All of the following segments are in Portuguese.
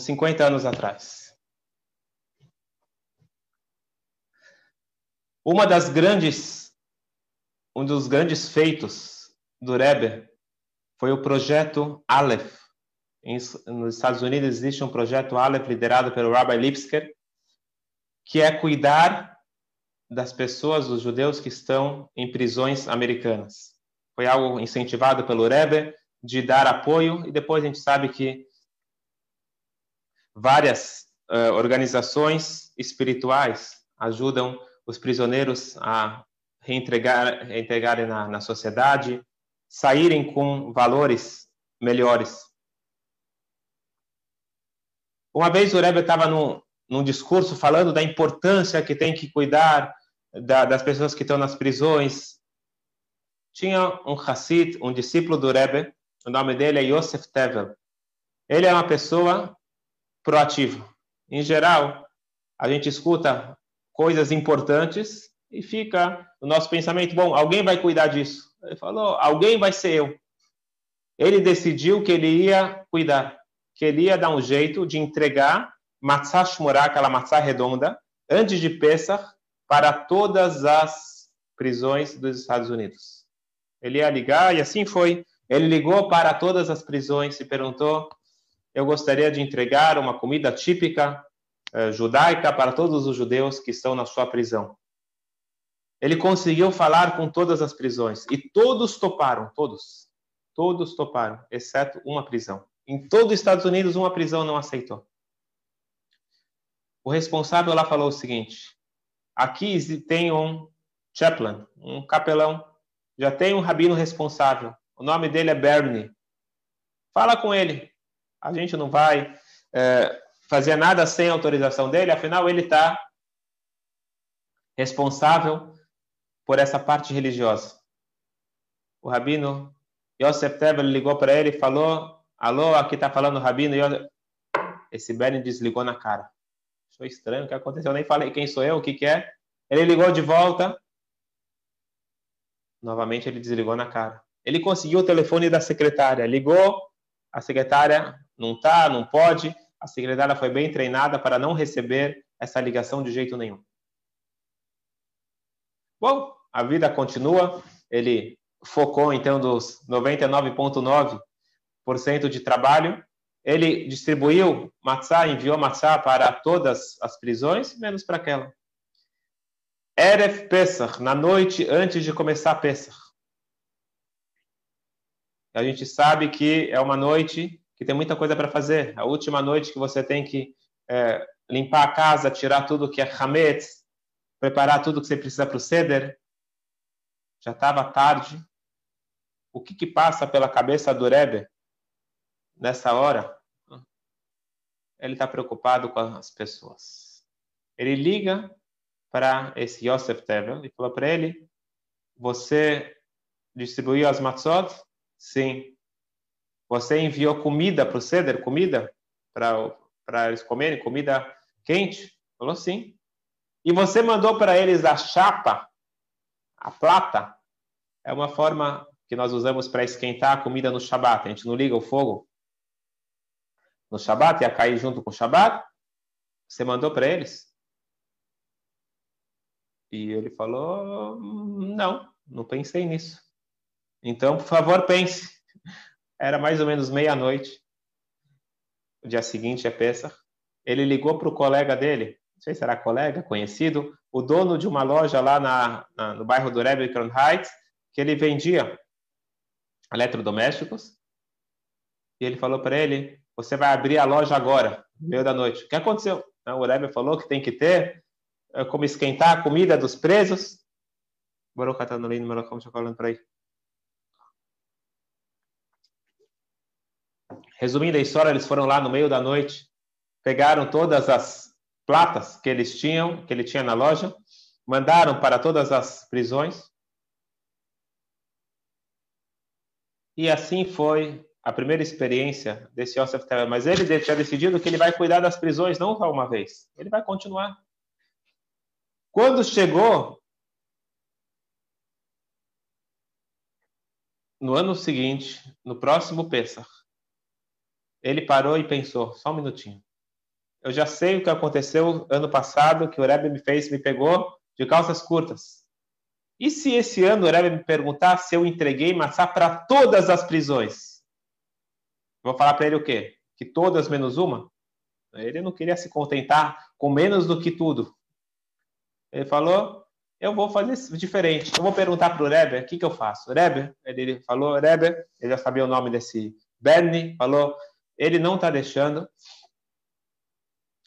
uns 50 anos atrás. Uma das grandes, um dos grandes feitos do Rebbe foi o projeto Aleph. nos Estados Unidos existe um projeto Aleph liderado pelo Rabbi Lipsker, que é cuidar das pessoas, dos judeus que estão em prisões americanas. Foi algo incentivado pelo Rebbe de dar apoio e depois a gente sabe que várias uh, organizações espirituais ajudam os prisioneiros a reintegrarem reintegrarem na, na sociedade, saírem com valores melhores. Uma vez o Rebbe estava num, num discurso falando da importância que tem que cuidar da, das pessoas que estão nas prisões. Tinha um Hassid, um discípulo do Rebbe, o nome dele é Yosef Tevel. Ele é uma pessoa proativa. Em geral, a gente escuta coisas importantes e fica no nosso pensamento, bom, alguém vai cuidar disso. Ele falou, alguém vai ser eu. Ele decidiu que ele ia cuidar, que ele ia dar um jeito de entregar matzah shmurah, aquela matzah redonda, antes de Pesach, para todas as prisões dos Estados Unidos. Ele ia ligar e assim foi. Ele ligou para todas as prisões e perguntou: Eu gostaria de entregar uma comida típica eh, judaica para todos os judeus que estão na sua prisão. Ele conseguiu falar com todas as prisões e todos toparam, todos. Todos toparam, exceto uma prisão. Em todo os Estados Unidos, uma prisão não aceitou. O responsável lá falou o seguinte: aqui tem um chaplain, um capelão, já tem um rabino responsável. O nome dele é Bernie. Fala com ele. A gente não vai é, fazer nada sem autorização dele, afinal ele está responsável por essa parte religiosa. O rabino Yosef Tevel ligou para ele e falou: Alô, aqui está falando o rabino. Esse Bernie desligou na cara. Achou estranho o que aconteceu. Eu nem falei quem sou eu, o que, que é. Ele ligou de volta. Novamente ele desligou na cara. Ele conseguiu o telefone da secretária. Ligou. A secretária não tá, não pode. A secretária foi bem treinada para não receber essa ligação de jeito nenhum. Bom, a vida continua. Ele focou então dos 99,9% de trabalho. Ele distribuiu matzá, enviou matzá para todas as prisões, menos para aquela. Erev Pesach, na noite antes de começar Pesach. A gente sabe que é uma noite que tem muita coisa para fazer. A última noite que você tem que é, limpar a casa, tirar tudo que é hametz, preparar tudo que você precisa para o ceder já estava tarde. O que, que passa pela cabeça do Rebbe nessa hora? Ele está preocupado com as pessoas. Ele liga para esse Yosef Tevel e falou para ele: Você distribuiu as matzot? Sim. Você enviou comida para o ceder? Comida? Para eles comerem? Comida quente? Falou sim. E você mandou para eles a chapa a plata é uma forma que nós usamos para esquentar a comida no Shabat. A gente não liga o fogo no Shabat, ia cair junto com o Shabat. Você mandou para eles? E ele falou: Não, não pensei nisso. Então, por favor, pense. Era mais ou menos meia-noite. O dia seguinte é Pesach. Ele ligou para o colega dele, não sei se era colega, conhecido, o dono de uma loja lá na, na, no bairro do Rebbe Heights, que ele vendia eletrodomésticos. E ele falou para ele: Você vai abrir a loja agora, no meio da noite. O que aconteceu? O Rebbe falou que tem que ter é, como esquentar a comida dos presos. Baruch Atanolino, Baruch falando para aí. Resumindo a história, eles foram lá no meio da noite, pegaram todas as platas que eles tinham, que ele tinha na loja, mandaram para todas as prisões. E assim foi a primeira experiência desse Yosef Tevel. Mas ele tinha decidido que ele vai cuidar das prisões não só uma vez, ele vai continuar. Quando chegou no ano seguinte, no próximo Pesach, ele parou e pensou, só um minutinho. eu já sei o que aconteceu ano passado, que o Rebbe me fez, me pegou de calças curtas. E se esse ano o Rebbe me perguntar se eu entreguei maçã para todas as prisões? Vou falar para ele o quê? Que todas menos uma? Ele não queria se contentar com menos do que tudo. Ele falou, eu vou fazer diferente. Eu vou perguntar para o Rebbe, o que, que eu faço? Rebbe, ele falou, Rebbe, ele já sabia o nome desse Bernie, falou, ele não está deixando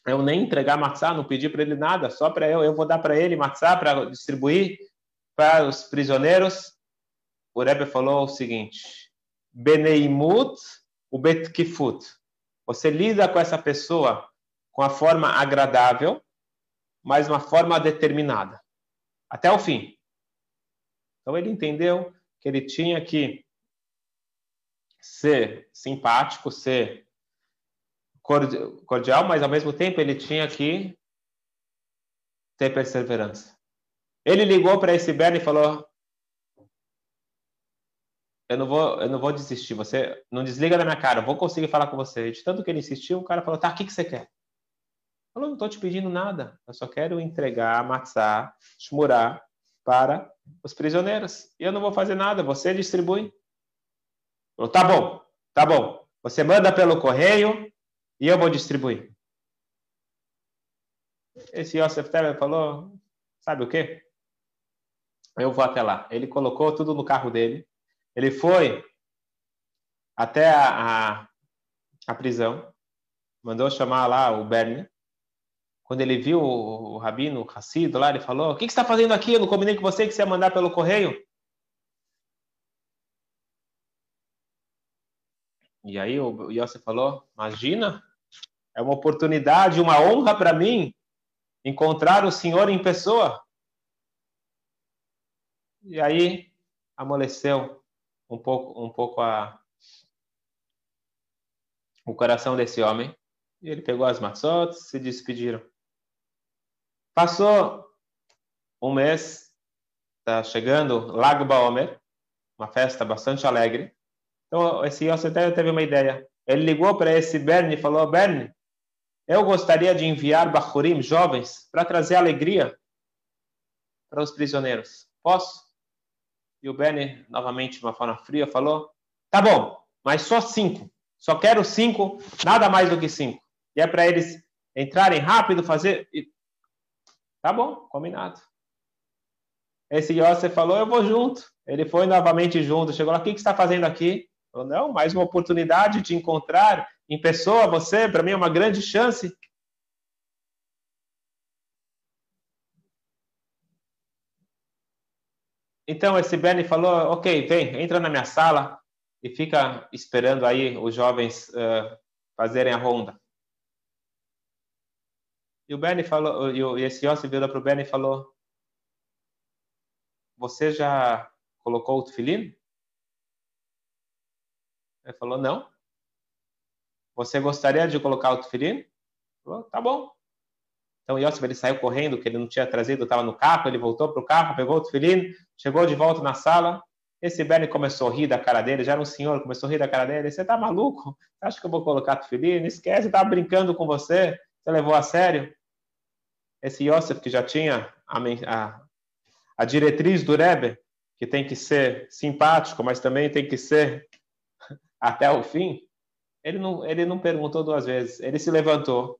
eu nem entregar matzá, não pedi para ele nada, só para eu, eu vou dar para ele matzá para distribuir para os prisioneiros. O Rebbe falou o seguinte: Beneimut o betkifut. Você lida com essa pessoa com a forma agradável, mas uma forma determinada, até o fim. Então ele entendeu que ele tinha que ser simpático, ser cordial, mas ao mesmo tempo ele tinha que ter perseverança. Ele ligou para esse Bernie e falou: eu não vou, eu não vou desistir. Você não desliga da minha cara. Eu vou conseguir falar com você. De tanto que ele insistiu, o cara falou: tá, o que, que você quer? Falou: não estou te pedindo nada. Eu só quero entregar, amassar, shmurar para os prisioneiros. E eu não vou fazer nada. Você distribui. Falou: tá bom, tá bom. Você manda pelo correio e eu vou distribuir. Esse Yosef Teber falou, sabe o quê? Eu vou até lá. Ele colocou tudo no carro dele. Ele foi até a, a, a prisão. Mandou chamar lá o Bernie. Quando ele viu o, o rabino, o Hassido lá, ele falou, o que, que você está fazendo aqui? Eu não combinei com você que você ia mandar pelo correio? E aí o Yosef falou: Imagina, é uma oportunidade, uma honra para mim encontrar o Senhor em pessoa. E aí amoleceu um pouco, um pouco a, o coração desse homem. E ele pegou as maçotes, se despediram. Passou um mês, está chegando Lag Baomer, uma festa bastante alegre. Então, esse Yosef teve uma ideia. Ele ligou para esse Bernie e falou: Bernie, eu gostaria de enviar Bahurim, jovens, para trazer alegria para os prisioneiros. Posso? E o Bernie, novamente, de uma forma fria, falou: Tá bom, mas só cinco. Só quero cinco, nada mais do que cinco. E é para eles entrarem rápido, fazer. Tá bom, combinado. Esse Yosef falou: Eu vou junto. Ele foi novamente junto. Chegou lá: O que, que você está fazendo aqui? Falou, não, mais uma oportunidade de encontrar em pessoa você, para mim é uma grande chance. Então esse Benny falou, ok, vem, entra na minha sala e fica esperando aí os jovens uh, fazerem a ronda. E o Benny falou, e esse Yossi virou para o Benny e falou, você já colocou o tefilim? Ele falou, não. Você gostaria de colocar o? Falou, tá bom. Então Yosef ele saiu correndo, que ele não tinha trazido, estava no carro, ele voltou para o carro, pegou o tefilim, chegou de volta na sala. Esse Bernie começou a rir da cara dele, já era um senhor, começou a rir da cara dele. Você tá maluco? Acha que eu vou colocar tefilim? Esquece, estava brincando com você. Você levou a sério? Esse Yosef que já tinha a, a, a diretriz do Rebbe, que tem que ser simpático, mas também tem que ser até o fim, ele não, ele não perguntou duas vezes. Ele se levantou,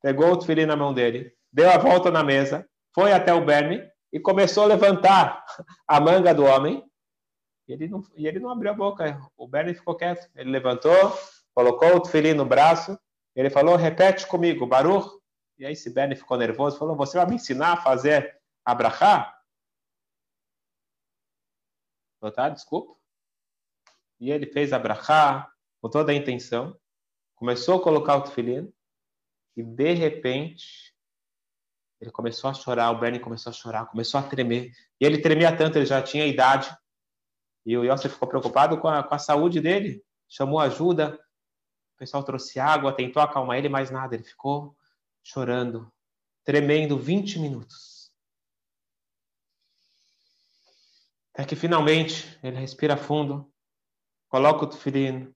pegou o tefilim na mão dele, deu a volta na mesa, foi até o Bernie e começou a levantar a manga do homem. E ele não, e ele não abriu a boca. O Bernie ficou quieto. Ele levantou, colocou o tefilim no braço. Ele falou: repete comigo, Baruch. E aí esse Bernie ficou nervoso, falou: você vai me ensinar a fazer abrahá? Tá, desculpa e ele fez a brachá com toda a intenção, começou a colocar o tefilim, e de repente ele começou a chorar, o Bernie começou a chorar, começou a tremer, e ele tremia tanto, ele já tinha idade, e o Yosef ficou preocupado com a, com a saúde dele, chamou ajuda, o pessoal trouxe água, tentou acalmar ele, mas nada, ele ficou chorando, tremendo 20 minutos. Até que finalmente ele respira fundo, coloca o tefilim,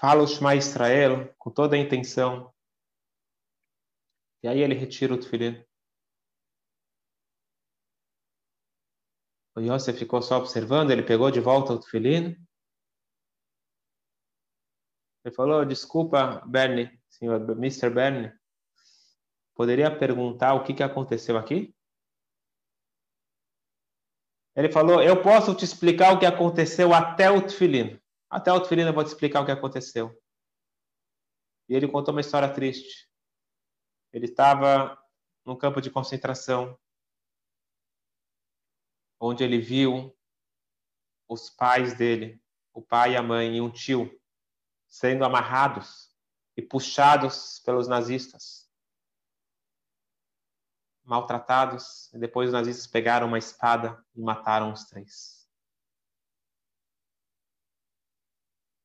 fala o Shema Israel com toda a intenção. E aí ele retira o tefilim. O Yosef ficou só observando, ele pegou de volta o tefilim. Ele falou, desculpa, Bernie, senhor Mr. Bernie, poderia perguntar o que, que aconteceu aqui? Ele falou, eu posso te explicar o que aconteceu até o tefilim. Até o eu vou te explicar o que aconteceu. E ele contou uma história triste. Ele estava num campo de concentração, onde ele viu os pais dele, o pai a mãe e um tio, sendo amarrados e puxados pelos nazistas, maltratados, e depois os nazistas pegaram uma espada e mataram os três.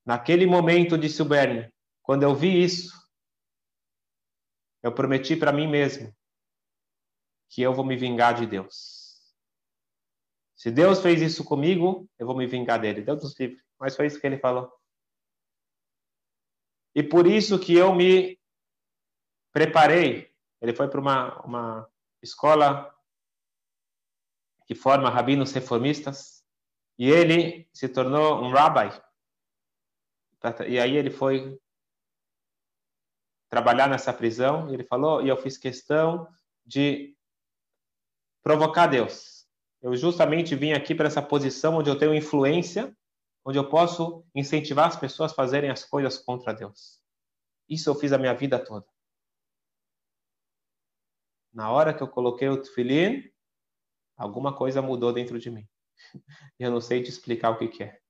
Naquele momento, disse o Bernie, quando eu vi isso, eu prometi para mim mesmo que eu vou me vingar de Deus. Se Deus fez isso comigo, eu vou me vingar dele. Deus nos livre. Mas foi isso que ele falou. E por isso que eu me preparei. Ele foi para uma, uma escola que forma rabinos reformistas e ele se tornou um rabbi. E aí ele foi trabalhar nessa prisão, e ele falou, e eu fiz questão de provocar Deus. Eu justamente vim aqui para essa posição onde eu tenho influência, onde eu posso incentivar as pessoas a fazerem as coisas contra Deus. Isso eu fiz a minha vida toda. Na hora que eu coloquei o tefilim, alguma coisa mudou dentro de mim. Eu não sei te explicar o que, que é.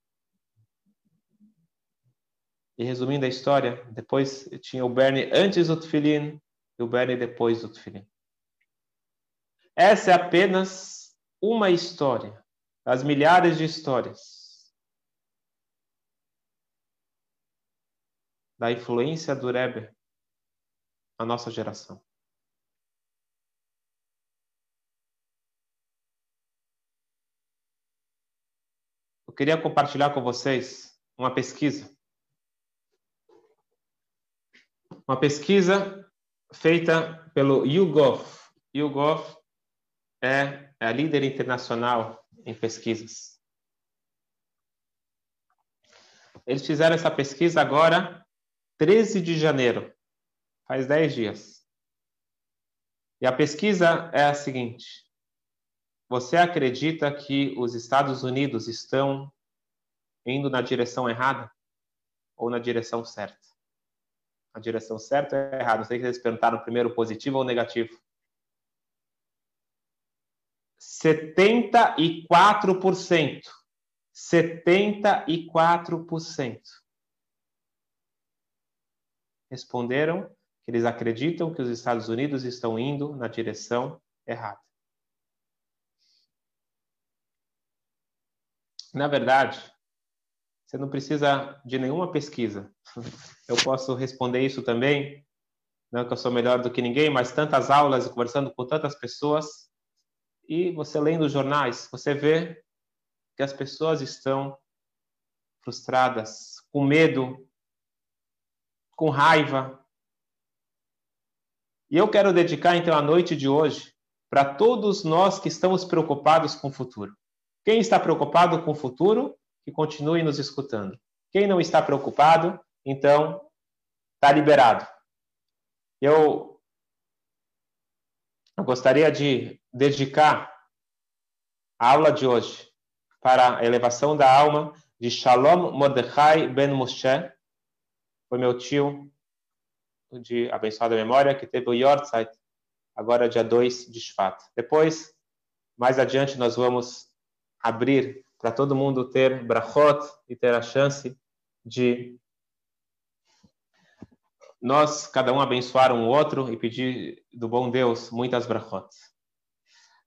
E resumindo a história, depois tinha o Bernie antes do Tufilin e o Bernie depois do Tufilin. Essa é apenas uma história das milhares de histórias da influência do Rebbe na nossa geração. Eu queria compartilhar com vocês uma pesquisa uma pesquisa feita pelo YouGov. YouGov é, é a líder internacional em pesquisas. Eles fizeram essa pesquisa agora, 13 de janeiro, faz 10 dias. E a pesquisa é a seguinte: Você acredita que os Estados Unidos estão indo na direção errada ou na direção certa? A direção certa ou errada? Não sei se eles perguntaram primeiro positivo ou negativo. 74%. 74% responderam que eles acreditam que os Estados Unidos estão indo na direção errada. Na verdade, você não precisa de nenhuma pesquisa. Eu posso responder isso também. Não que eu sou melhor do que ninguém, mas tantas aulas e conversando com tantas pessoas. E você lendo os jornais, você vê que as pessoas estão frustradas, com medo, com raiva. E eu quero dedicar então a noite de hoje para todos nós que estamos preocupados com o futuro. Quem está preocupado com o futuro que continue nos escutando. Quem não está preocupado, então está liberado. Eu, gostaria de dedicar a aula de hoje para a elevação da alma de Shalom Mordechai Ben Moshe, foi meu tio de abençoada memória, que teve o Yortzeit, agora dia 2 de Shvat. Depois, mais adiante, nós vamos abrir para todo mundo ter brachot e ter a chance de nós, cada um, abençoar um outro e pedir do bom Deus muitas brachot.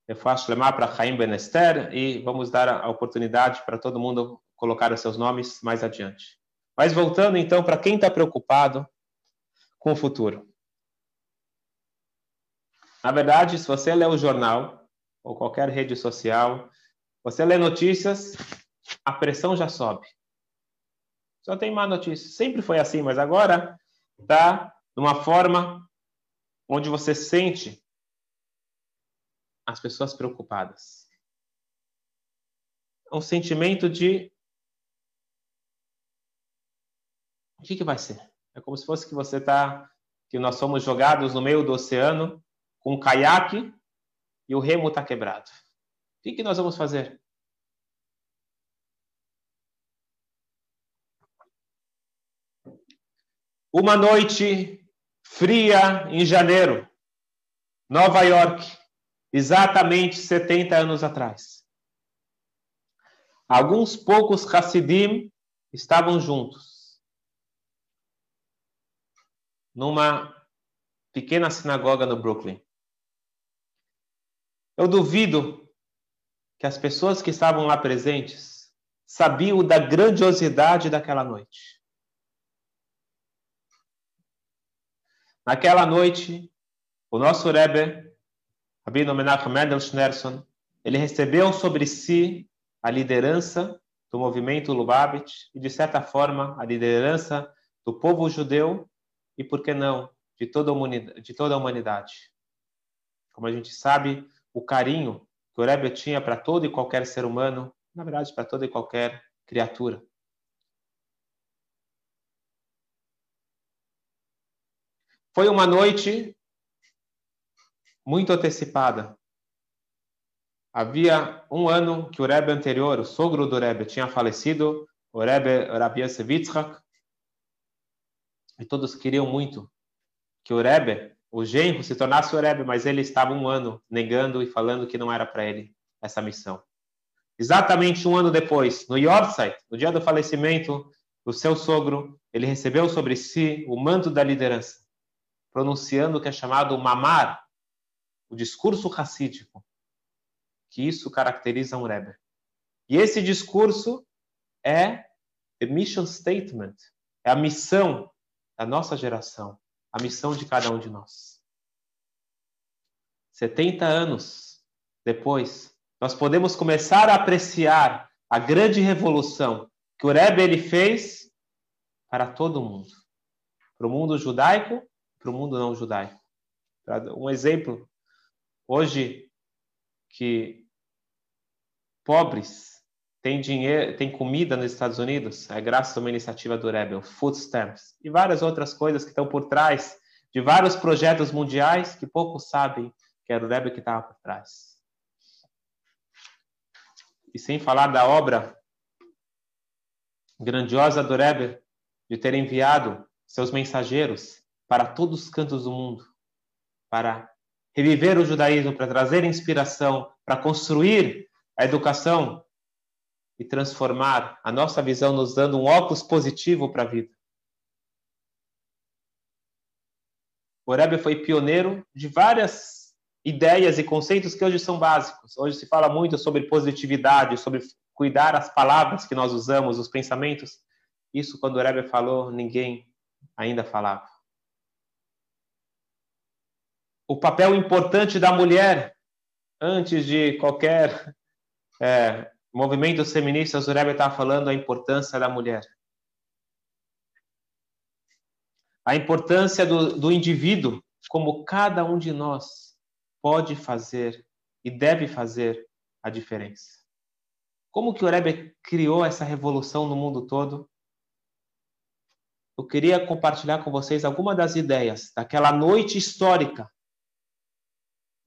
Eu faço lemar para Chaim Benester e vamos dar a oportunidade para todo mundo colocar os seus nomes mais adiante. Mas voltando então para quem está preocupado com o futuro. Na verdade, se você lê o jornal ou qualquer rede social, você lê notícias, a pressão já sobe. Só tem má notícia. Sempre foi assim, mas agora está de uma forma onde você sente as pessoas preocupadas. É um sentimento de o que, que vai ser? É como se fosse que você está, que nós somos jogados no meio do oceano com um caiaque e o remo está quebrado. O que, que nós vamos fazer? Uma noite fria em janeiro, Nova York, exatamente 70 anos atrás. Alguns poucos Hassidim estavam juntos numa pequena sinagoga no Brooklyn. Eu duvido que as pessoas que estavam lá presentes sabiam da grandiosidade daquela noite. Naquela noite, o nosso Rebbe, Rabino Menachem Mendel Schneerson, ele recebeu sobre si a liderança do movimento Lubavitch e, de certa forma, a liderança do povo judeu e, por que não, de toda a humanidade. Como a gente sabe, o carinho que o Rebbe tinha para todo e qualquer ser humano, na verdade, para toda e qualquer criatura. Foi uma noite muito antecipada. Havia um ano que o Rebbe anterior, o sogro do Rebbe, tinha falecido, o Rebbe Rabbi Yosef e todos queriam muito que o Rebbe, o genro, se tornasse o Rebbe, mas ele estava um ano negando e falando que não era para ele essa missão. Exatamente um ano depois, no Yorkshire, no dia do falecimento do seu sogro, ele recebeu sobre si o manto da liderança pronunciando o que é chamado mamar, o discurso racídico, que isso caracteriza um Rebbe. E esse discurso é the mission statement, é a missão da nossa geração, a missão de cada um de nós. 70 anos depois, nós podemos começar a apreciar a grande revolução que o Rebbe ele fez para todo mundo, para o mundo judaico para o mundo não judaico. Um exemplo, hoje que pobres têm dinheiro, têm comida nos Estados Unidos, é graças a uma iniciativa do Rebel, Food Stamps, e várias outras coisas que estão por trás de vários projetos mundiais que poucos sabem que era o Rebel que estava por trás. E sem falar da obra grandiosa do Rebbe de ter enviado seus mensageiros para todos os cantos do mundo, para reviver o judaísmo, para trazer inspiração, para construir a educação e transformar a nossa visão, nos dando um óculos positivo para a vida. O Rebbe foi pioneiro de várias ideias e conceitos que hoje são básicos. Hoje se fala muito sobre positividade, sobre cuidar as palavras que nós usamos, os pensamentos. Isso, quando o Rebbe falou, ninguém ainda falava o papel importante da mulher antes de qualquer é, movimento feminista, o Rebbe está falando a importância da mulher. A importância do, do indivíduo, como cada um de nós pode fazer e deve fazer a diferença. Como que o Rebbe criou essa revolução no mundo todo? Eu queria compartilhar com vocês algumas das ideias daquela noite histórica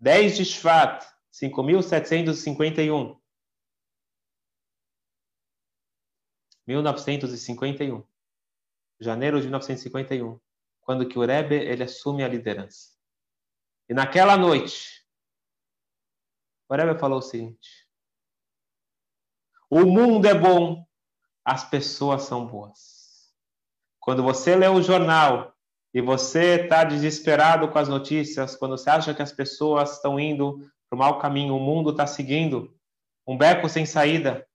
10 de Shvat, 5.751. 1951. Janeiro de 1951. Quando que o Rebbe ele assume a liderança. E naquela noite, o Rebbe falou o seguinte: O mundo é bom, as pessoas são boas. Quando você lê o jornal e você está desesperado com as notícias, quando você acha que as pessoas estão indo para o mau caminho, o mundo está seguindo um beco sem saída.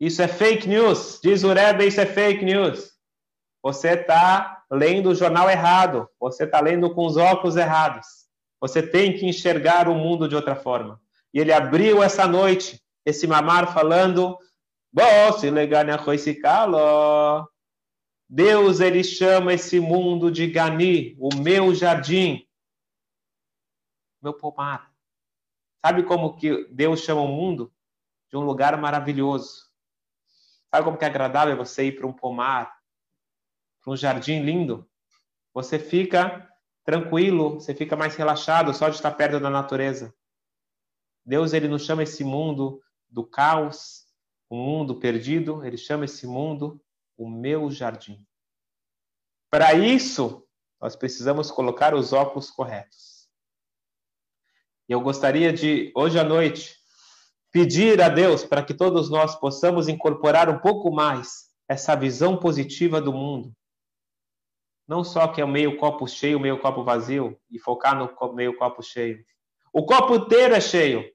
Isso é fake news, diz o Rebbe, isso é fake news. Você está lendo o jornal errado, você está lendo com os óculos errados. Você tem que enxergar o mundo de outra forma. E ele abriu essa noite, esse mamar falando, Deus ele chama esse mundo de Gani, o meu jardim. meu pomar. Sabe como que Deus chama o mundo? De um lugar maravilhoso. Sabe como que é agradável você ir para um pomar, para um jardim lindo? Você fica tranquilo, você fica mais relaxado só de estar perto da natureza. Deus ele nos chama esse mundo do caos, um mundo perdido, ele chama esse mundo o meu jardim. Para isso, nós precisamos colocar os óculos corretos. E eu gostaria de, hoje à noite, pedir a Deus para que todos nós possamos incorporar um pouco mais essa visão positiva do mundo. Não só que é o meio copo cheio, o meio copo vazio, e focar no meio copo cheio. O copo inteiro é cheio.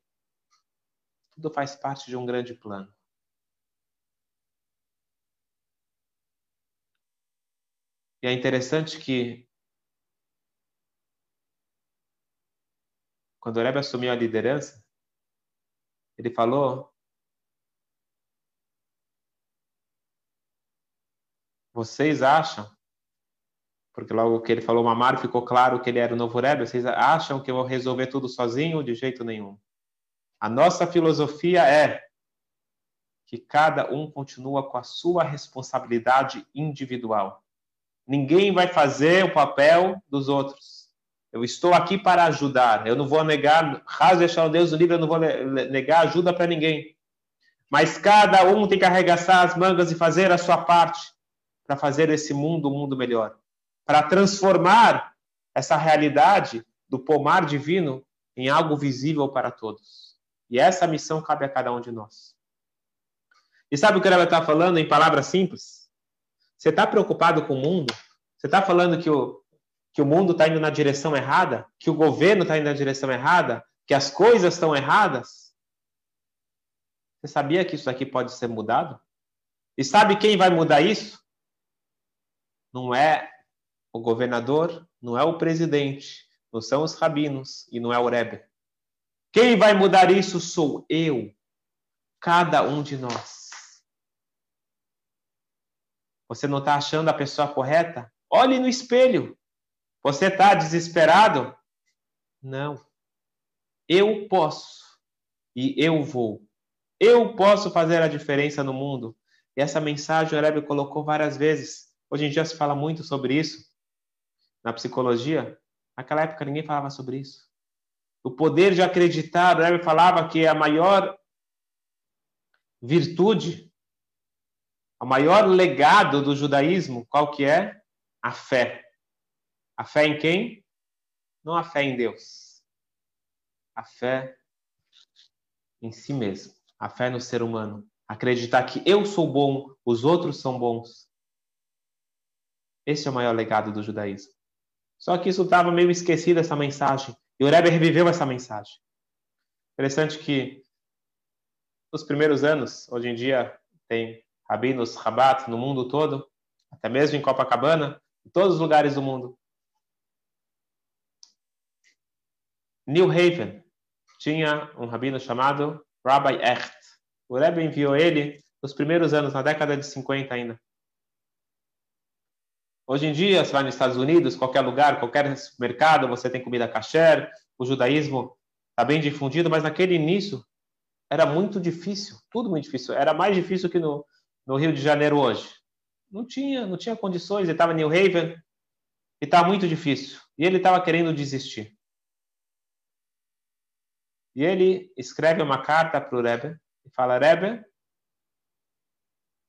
Tudo faz parte de um grande plano. E é interessante que quando o Rebbe assumiu a liderança, ele falou Vocês acham, porque logo que ele falou Mamar ficou claro que ele era o novo Rebbe, vocês acham que eu vou resolver tudo sozinho? De jeito nenhum. A nossa filosofia é que cada um continua com a sua responsabilidade individual. Ninguém vai fazer o papel dos outros. Eu estou aqui para ajudar. Eu não vou negar, raso deixar Deus o livre, eu não vou negar ajuda para ninguém. Mas cada um tem que arregaçar as mangas e fazer a sua parte para fazer esse mundo um mundo melhor. Para transformar essa realidade do pomar divino em algo visível para todos. E essa missão cabe a cada um de nós. E sabe o que ela está falando em palavras simples? Você está preocupado com o mundo? Você está falando que o, que o mundo está indo na direção errada? Que o governo está indo na direção errada? Que as coisas estão erradas? Você sabia que isso aqui pode ser mudado? E sabe quem vai mudar isso? Não é o governador, não é o presidente, não são os rabinos e não é o Rebbe. Quem vai mudar isso sou eu, cada um de nós. Você não está achando a pessoa correta? Olhe no espelho. Você está desesperado? Não. Eu posso e eu vou. Eu posso fazer a diferença no mundo. E essa mensagem o Rebbe colocou várias vezes. Hoje em dia se fala muito sobre isso na psicologia. Naquela época ninguém falava sobre isso. O poder de acreditar, o Rebbe falava que a maior virtude o maior legado do judaísmo, qual que é? A fé. A fé em quem? Não a fé em Deus. A fé em si mesmo. A fé no ser humano. Acreditar que eu sou bom, os outros são bons. Esse é o maior legado do judaísmo. Só que isso estava meio esquecido, essa mensagem. E o Rebbe reviveu essa mensagem. Interessante que nos primeiros anos, hoje em dia, tem rabinos, rabat no mundo todo, até mesmo em Copacabana, em todos os lugares do mundo. New Haven tinha um rabino chamado Rabbi Echt. O Rebbe enviou ele nos primeiros anos, na década de 50 ainda. Hoje em dia, você vai nos Estados Unidos, qualquer lugar, qualquer mercado, você tem comida kasher, o judaísmo está bem difundido, mas naquele início era muito difícil, tudo muito difícil. Era mais difícil que no, no Rio de Janeiro hoje? Não tinha, não tinha condições. Ele estava em New Haven e estava tá muito difícil. E ele estava querendo desistir. E ele escreve uma carta para o Rebbe e fala: Rebbe,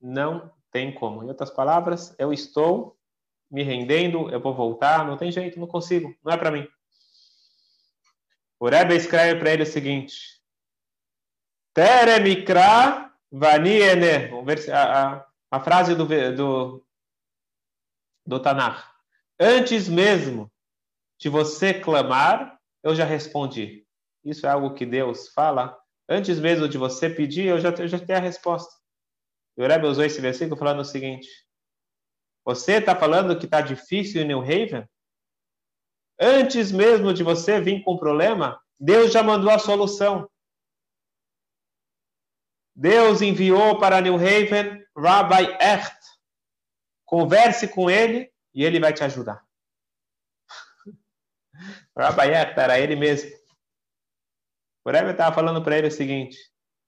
não tem como. Em outras palavras, eu estou me rendendo, eu vou voltar, não tem jeito, não consigo, não é para mim. O Rebbe escreve para ele o seguinte: Teremikra Vaniene, a, a, a frase do, do, do Tanar. Antes mesmo de você clamar, eu já respondi. Isso é algo que Deus fala. Antes mesmo de você pedir, eu já, eu já tenho a resposta. E o Rebbe usou esse versículo falando o seguinte: Você está falando que está difícil em New Haven? Antes mesmo de você vir com problema, Deus já mandou a solução. Deus enviou para New Haven Rabbi Echt. Converse com ele e ele vai te ajudar. Rabbi Echt era ele mesmo. O Rebbe estava falando para ele o seguinte: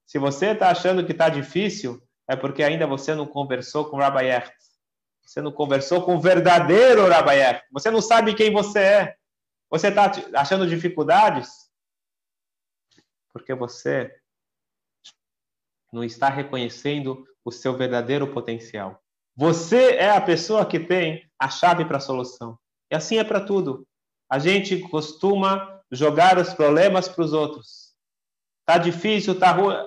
se você está achando que está difícil, é porque ainda você não conversou com o Rabbi Ert. Você não conversou com o verdadeiro Rabbi Ert. Você não sabe quem você é. Você está achando dificuldades? Porque você não está reconhecendo o seu verdadeiro potencial. Você é a pessoa que tem a chave para a solução. E assim é para tudo. A gente costuma jogar os problemas para os outros. Tá difícil, tá ruim.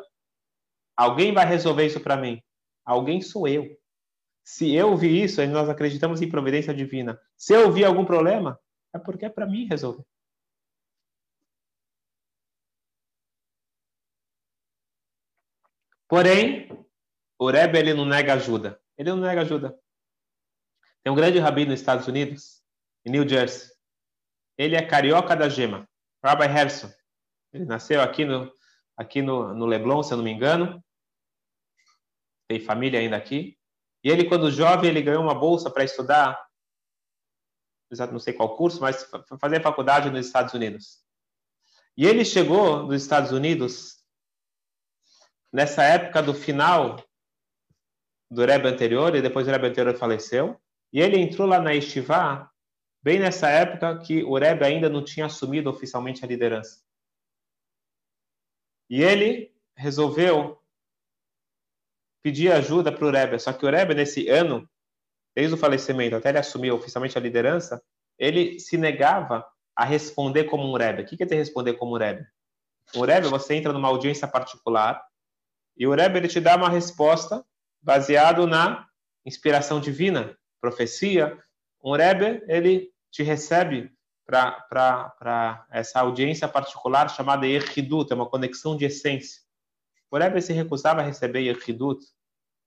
Alguém vai resolver isso para mim. Alguém sou eu. Se eu vi isso, nós acreditamos em providência divina. Se eu vi algum problema, é porque é para mim resolver. Porém, o Rebbe ele não nega ajuda. Ele não nega ajuda. Tem um grande rabino nos Estados Unidos, em New Jersey. Ele é carioca da gema, Rabbi Harrison. Ele nasceu aqui no, aqui no, no Leblon, se eu não me engano. Tem família ainda aqui. E ele, quando jovem, ele ganhou uma bolsa para estudar, não sei qual curso, mas fazer faculdade nos Estados Unidos. E ele chegou nos Estados Unidos nessa época do final do Rebbe anterior, e depois o Rebbe anterior faleceu, e ele entrou lá na Estivá, bem nessa época que o Rebbe ainda não tinha assumido oficialmente a liderança. E ele resolveu pedir ajuda para o Rebbe, só que o Rebbe, nesse ano, desde o falecimento até ele assumir oficialmente a liderança, ele se negava a responder como um Rebbe. O que quer dizer responder como um Rebbe? O Rebbe, você entra numa audiência particular e o Rebbe ele te dá uma resposta baseado na inspiração divina, profecia. Um Rebbe, ele te recebe para essa audiência particular chamada Yechidut, é uma conexão de essência. O Rebbe se recusava a receber Yechidut,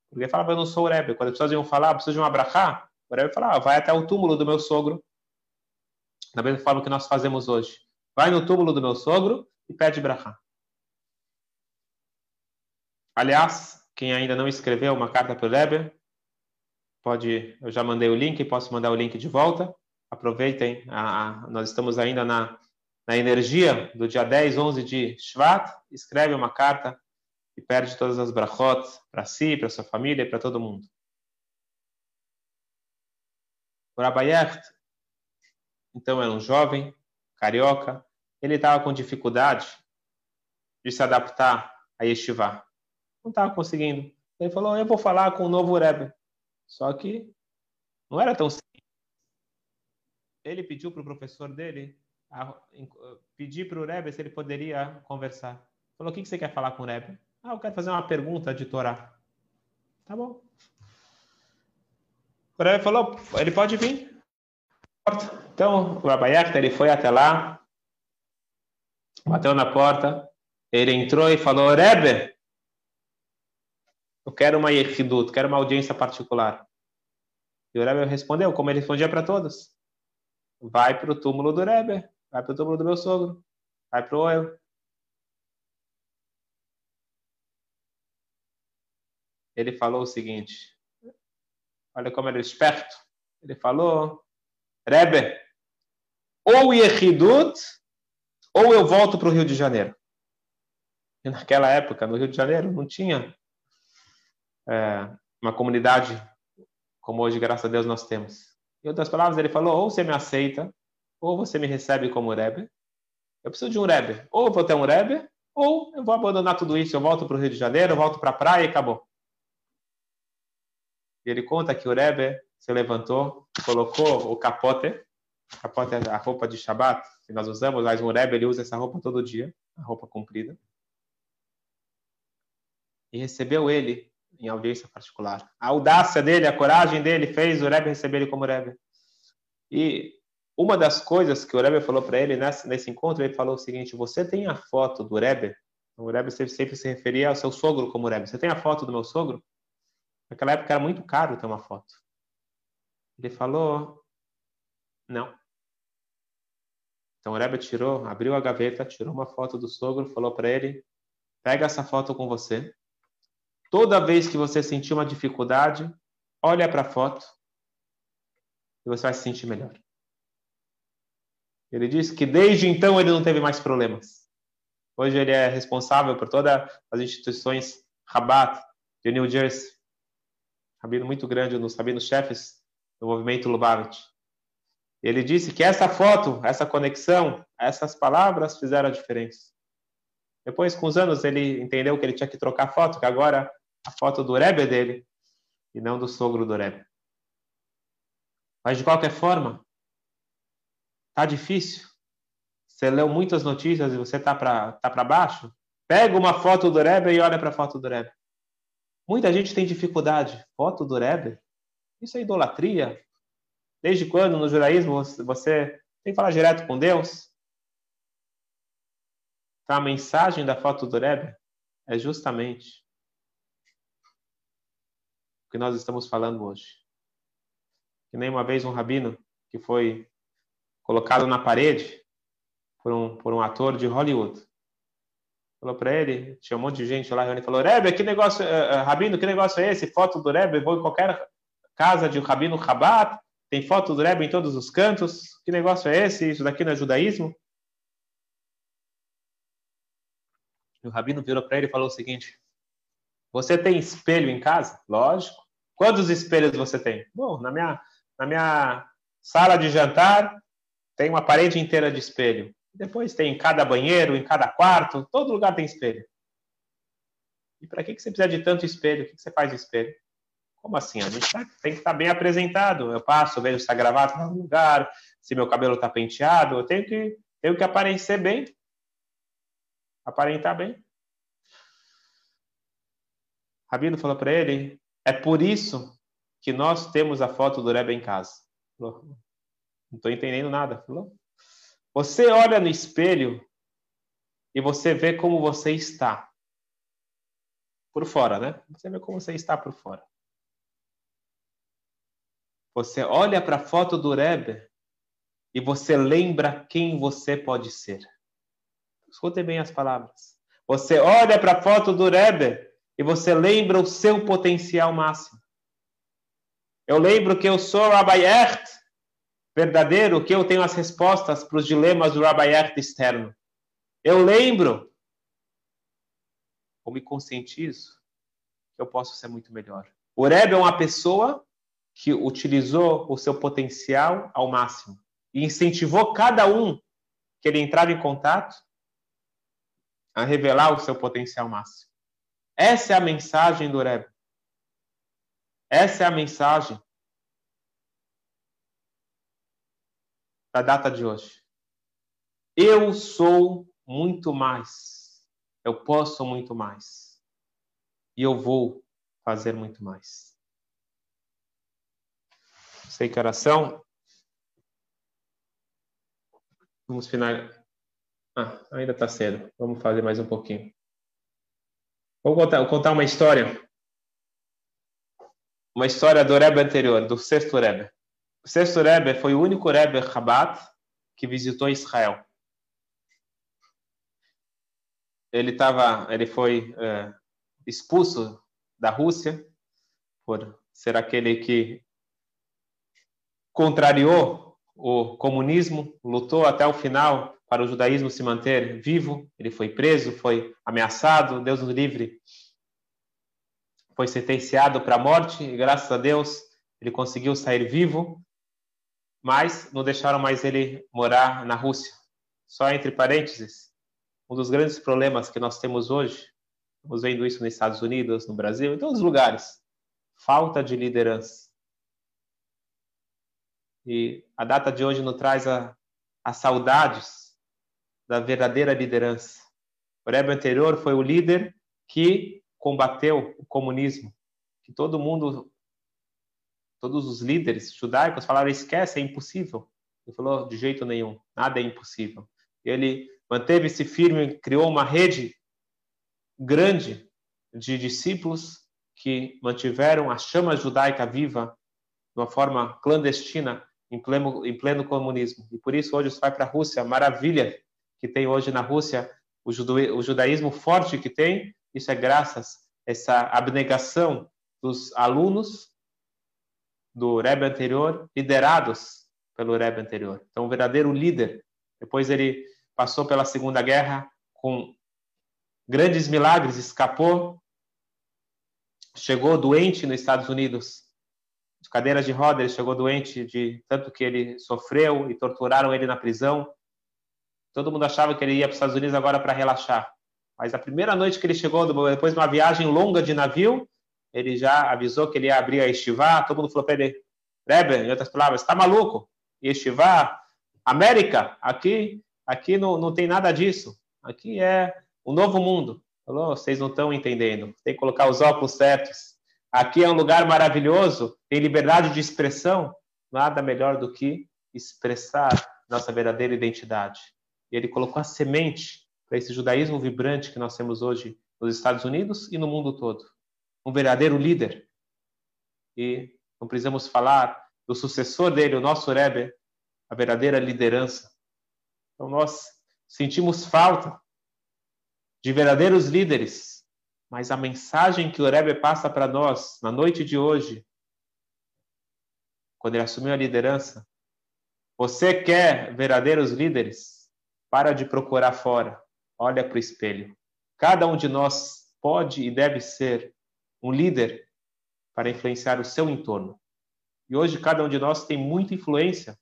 porque falava, eu não sou o Rebbe. Quando as pessoas iam falar, preciso de um abrahá, o Rebbe falava, vai até o túmulo do meu sogro, da mesma forma que nós fazemos hoje. Vai no túmulo do meu sogro e pede brahá. Aliás, quem ainda não escreveu uma carta para o Rebbe, pode, eu já mandei o link, posso mandar o link de volta. Aproveitem, a, a, nós estamos ainda na, na energia do dia 10, 11 de Shvat. Escreve uma carta e perde todas as brachot para si, para sua família e para todo mundo. O Rabayert, então, era um jovem, carioca. Ele estava com dificuldade de se adaptar a Yeshiva não estava conseguindo. Ele falou, eu vou falar com o novo Rebbe. Só que não era tão simples. Ele pediu para o professor dele a, pedir para o Rebbe se ele poderia conversar. Falou, o que, que você quer falar com o Rebbe? Ah, eu quero fazer uma pergunta de Torá. Tá bom. O Rebbe falou, ele pode vir. Então, o Rabbi ele foi até lá, bateu na porta, ele entrou e falou, Rebbe, eu quero uma yechidut, quero uma audiência particular. E o Rebbe respondeu, como ele respondia para todos. Vai para o túmulo do Rebbe, vai para o túmulo do meu sogro, vai para o Oel. Ele falou o seguinte, olha como ele é esperto. Ele falou, Rebbe, ou Yechidut, ou eu volto para o Rio de Janeiro. E naquela época, no Rio de Janeiro, não tinha é, uma comunidade como hoje, graças a Deus, nós temos. Em outras palavras, ele falou: ou você me aceita, ou você me recebe como Rebbe. Eu preciso de um Rebbe. Ou eu vou ter um Rebbe, ou eu vou abandonar tudo isso. Eu volto para o Rio de Janeiro, eu volto para a praia e acabou. E ele conta que o Rebbe se levantou, colocou o capote, capote é a roupa de Shabat, que nós usamos, mas o Rebbe ele usa essa roupa todo dia, a roupa comprida. E recebeu ele em audiência particular. A audácia dele, a coragem dele fez o Rebbe receber ele como Rebbe. E uma das coisas que o Rebbe falou para ele nesse, nesse encontro, ele falou o seguinte: Você tem a foto do Rebbe? O Rebbe sempre, sempre se referia ao seu sogro como Rebbe. Você tem a foto do meu sogro? Naquela época era muito caro ter uma foto. Ele falou: Não. Então o Rebbe tirou, abriu a gaveta, tirou uma foto do sogro, falou para ele: Pega essa foto com você Toda vez que você sentir uma dificuldade, olha para a foto e você vai se sentir melhor. Ele disse que desde então ele não teve mais problemas. Hoje ele é responsável por todas as instituições Rabat de New Jersey. Rabino muito grande, um dos rabinos chefes do movimento Lubavitch. Ele disse que essa foto, essa conexão, essas palavras fizeram a diferença. Depois, com os anos, ele entendeu que ele tinha que trocar foto, que agora a foto do Rebbe é dele e não do sogro do Rebbe. Mas, de qualquer forma, tá difícil. Você leu muitas notícias e você tá para tá baixo? Pega uma foto do Rebbe e olha para a foto do Rebbe. Muita gente tem dificuldade. Foto do Rebbe? Isso é idolatria. Desde quando no judaísmo você tem que falar direto com Deus? Então, a mensagem da foto do Rebbe é justamente o que nós estamos falando hoje. Que nem uma vez um rabino que foi colocado na parede por um, por um ator de Hollywood. Falou para ele, tinha um monte de gente lá, ele falou, Rebbe, que negócio, uh, Rabino, que negócio é esse? Foto do Rebbe, vou em qualquer casa de Rabino Rabat, tem foto do Rebbe em todos os cantos, que negócio é esse? Isso daqui não é judaísmo? E o Rabino virou para ele e falou o seguinte, você tem espelho em casa? Lógico. Quantos espelhos você tem? Bom, na minha, na minha sala de jantar tem uma parede inteira de espelho. Depois tem em cada banheiro, em cada quarto, todo lugar tem espelho. E para que, que você precisa de tanto espelho? O que, que você faz de espelho? Como assim? A gente tá, tem que estar tá bem apresentado. Eu passo, vejo se está gravado em algum lugar, se meu cabelo está penteado. Eu tenho que, tenho que aparecer bem. Aparentar bem. Rabino falou para ele: é por isso que nós temos a foto do Rebbe em casa. Falou, não estou entendendo nada. Falou, você olha no espelho e você vê como você está. Por fora, né? Você vê como você está por fora. Você olha para a foto do Rebbe e você lembra quem você pode ser. Escute bem as palavras. Você olha para a foto do Rebbe e você lembra o seu potencial máximo. Eu lembro que eu sou Rabbi Ert, verdadeiro que eu tenho as respostas para os dilemas do Rabbi Ert externo. Eu lembro, ou me conscientizo, que eu posso ser muito melhor. O Rebbe é uma pessoa que utilizou o seu potencial ao máximo e incentivou cada um que ele entrava em contato a revelar o seu potencial máximo. Essa é a mensagem do Rebbe. Essa é a mensagem da data de hoje. Eu sou muito mais. Eu posso muito mais. E eu vou fazer muito mais. Sei que oração. Vamos finalizar. Ah, ainda está cedo. Vamos fazer mais um pouquinho. Vou contar, vou contar uma história. Uma história do Rebbe anterior, do sexto Rebbe. O sexto Rebbe foi o único Rebbe Rabat que visitou Israel. Ele tava, ele foi é, expulso da Rússia por ser aquele que contrariou o comunismo, lutou até o final para o judaísmo se manter vivo. Ele foi preso, foi ameaçado, Deus nos livre. Foi sentenciado para a morte e graças a Deus ele conseguiu sair vivo mas não deixaram mais ele morar na Rússia. Só entre parênteses, um dos grandes problemas que nós temos hoje, estamos vendo isso nos Estados Unidos, no Brasil, em todos os lugares, falta de liderança. E a data de hoje nos traz as saudades da verdadeira liderança. O Rebbe anterior foi o líder que combateu o comunismo, que todo mundo todos os líderes judaicos falaram: esquece, é impossível. Ele falou: de jeito nenhum, nada é impossível. Ele manteve-se firme, criou uma rede grande de discípulos que mantiveram a chama judaica viva de uma forma clandestina em pleno, em pleno comunismo. E por isso hoje você vai para a Rússia, maravilha que tem hoje na Rússia, o, o judaísmo forte que tem, isso é graças a essa abnegação dos alunos do Rebbe anterior, liderados pelo Rebbe anterior. Então, o verdadeiro líder. Depois ele passou pela Segunda Guerra com grandes milagres, escapou, chegou doente nos Estados Unidos, de cadeira de roda, ele chegou doente de tanto que ele sofreu e torturaram ele na prisão. Todo mundo achava que ele ia para os Estados Unidos agora para relaxar. Mas a primeira noite que ele chegou, depois de uma viagem longa de navio, ele já avisou que ele ia abrir a estivá. Todo mundo falou para ele: em outras palavras, está maluco? Estivá, América, aqui, aqui não, não tem nada disso. Aqui é o novo mundo. Falou, vocês não estão entendendo. Tem que colocar os óculos certos. Aqui é um lugar maravilhoso, tem liberdade de expressão. Nada melhor do que expressar nossa verdadeira identidade. E ele colocou a semente para esse judaísmo vibrante que nós temos hoje nos Estados Unidos e no mundo todo. Um verdadeiro líder. E não precisamos falar do sucessor dele, o nosso Rebbe, a verdadeira liderança. Então nós sentimos falta de verdadeiros líderes, mas a mensagem que o Rebbe passa para nós na noite de hoje, quando ele assumiu a liderança, você quer verdadeiros líderes? Para de procurar fora, olha para o espelho. Cada um de nós pode e deve ser um líder para influenciar o seu entorno. E hoje cada um de nós tem muita influência,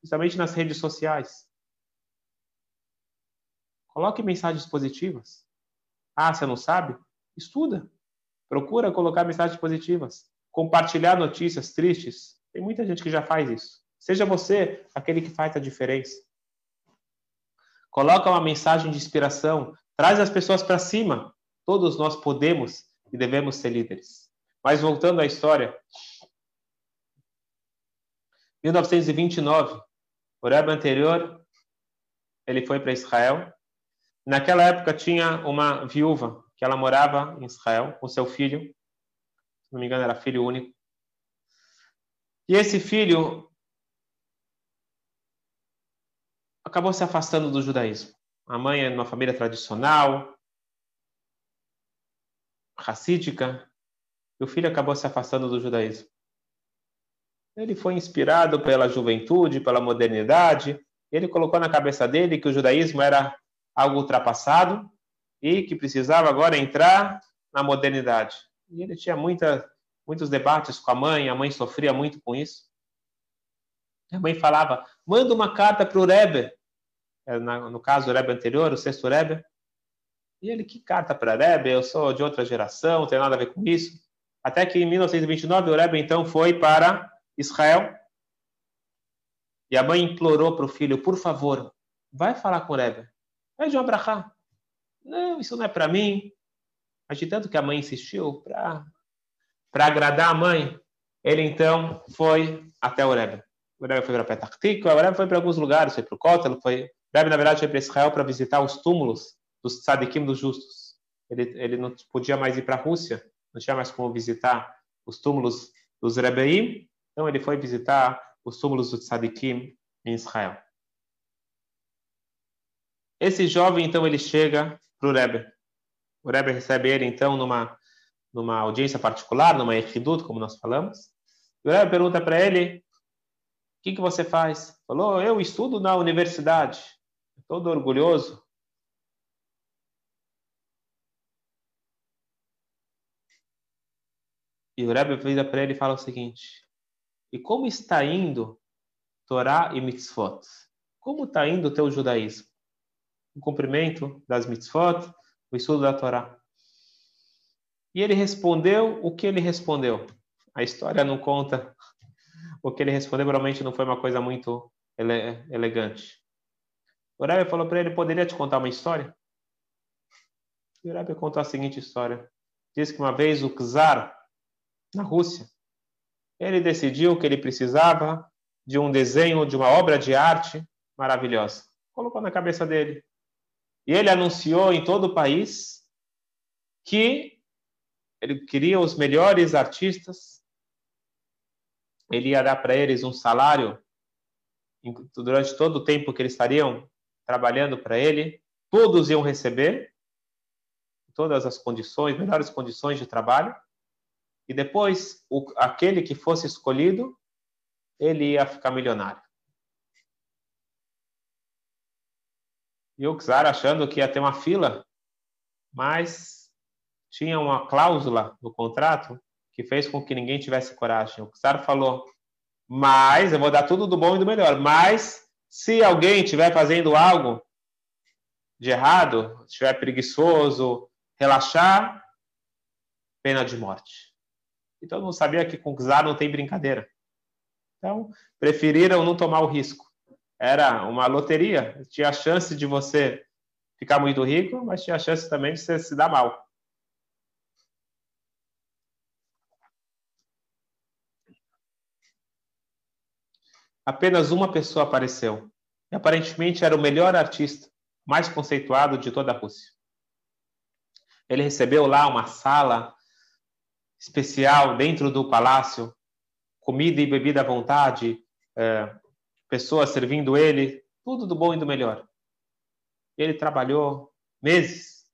principalmente nas redes sociais. Coloque mensagens positivas. Ah, você não sabe? Estuda. Procura colocar mensagens positivas. Compartilhar notícias tristes. Tem muita gente que já faz isso. Seja você aquele que faz a diferença. Coloca uma mensagem de inspiração. Traz as pessoas para cima. Todos nós podemos e devemos ser líderes. Mas voltando à história, 1929, o Rebbe anterior, ele foi para Israel. Naquela época tinha uma viúva que ela morava em Israel com seu filho, se não me engano era filho único. E esse filho acabou se afastando do judaísmo. A mãe é de uma família tradicional, racídica, e o filho acabou se afastando do judaísmo. Ele foi inspirado pela juventude, pela modernidade. Ele colocou na cabeça dele que o judaísmo era algo ultrapassado e que precisava agora entrar na modernidade. E ele tinha muita, muitos debates com a mãe, a mãe sofria muito com isso. A mãe falava: manda uma carta para o Rebbe, é, no caso o Rebbe anterior, o sexto Rebbe. E ele: que carta para Rebbe? Eu sou de outra geração, não tem nada a ver com isso. Até que em 1929 o Rebbe então foi para Israel. E a mãe implorou para o filho, por favor, vai falar com o Rebbe. Pede um abrahá. Não, isso não é para mim. Mas de tanto que a mãe insistiu, para agradar a mãe, ele então foi até o Rebbe. O Rebbe foi para Tikva, o Rebbe foi para alguns lugares, foi para o Kotel, foi... O Rebbe, na verdade, foi para Israel para visitar os túmulos dos tzadikim dos justos. Ele, ele não podia mais ir para a Rússia, não tinha mais como visitar os túmulos dos Rebbeim, então ele foi visitar os túmulos do Tzadikim em Israel. Esse jovem, então, ele chega para o Rebbe. O Rebbe recebe ele, então, numa, numa audiência particular, numa Echidut, como nós falamos. E o Rebbe pergunta para ele, o que, que você faz? Falou, eu estudo na universidade. Todo orgulhoso. E o Rebbe vira para ele e fala o seguinte: e como está indo Torá e Mitzvot? Como está indo o teu judaísmo? O cumprimento das Mitzvot, o estudo da Torá. E ele respondeu o que ele respondeu. A história não conta o que ele respondeu, provavelmente não foi uma coisa muito ele elegante. O Rebbe falou para ele, poderia te contar uma história? E o Rebbe contou a seguinte história. Diz que uma vez o Czar, na Rússia, ele decidiu que ele precisava de um desenho, de uma obra de arte maravilhosa. Colocou na cabeça dele. E ele anunciou em todo o país que ele queria os melhores artistas, ele ia dar para eles um salário durante todo o tempo que eles estariam trabalhando para ele, todos iam receber todas as condições, melhores condições de trabalho e depois o, aquele que fosse escolhido, ele ia ficar milionário. E o Czar achando que ia ter uma fila mas tinha uma cláusula no contrato que fez com que ninguém tivesse coragem. O Czar falou: mas eu vou dar tudo do bom e do melhor, mas se alguém estiver fazendo algo de errado, estiver preguiçoso, relaxar, pena de morte. E todo mundo sabia que com czar não tem brincadeira. Então, preferiram não tomar o risco. Era uma loteria, tinha a chance de você ficar muito rico, mas tinha a chance também de você se dar mal. Apenas uma pessoa apareceu. E aparentemente era o melhor artista, mais conceituado de toda a Rússia. Ele recebeu lá uma sala especial dentro do palácio, comida e bebida à vontade, é, pessoas servindo ele, tudo do bom e do melhor. Ele trabalhou meses.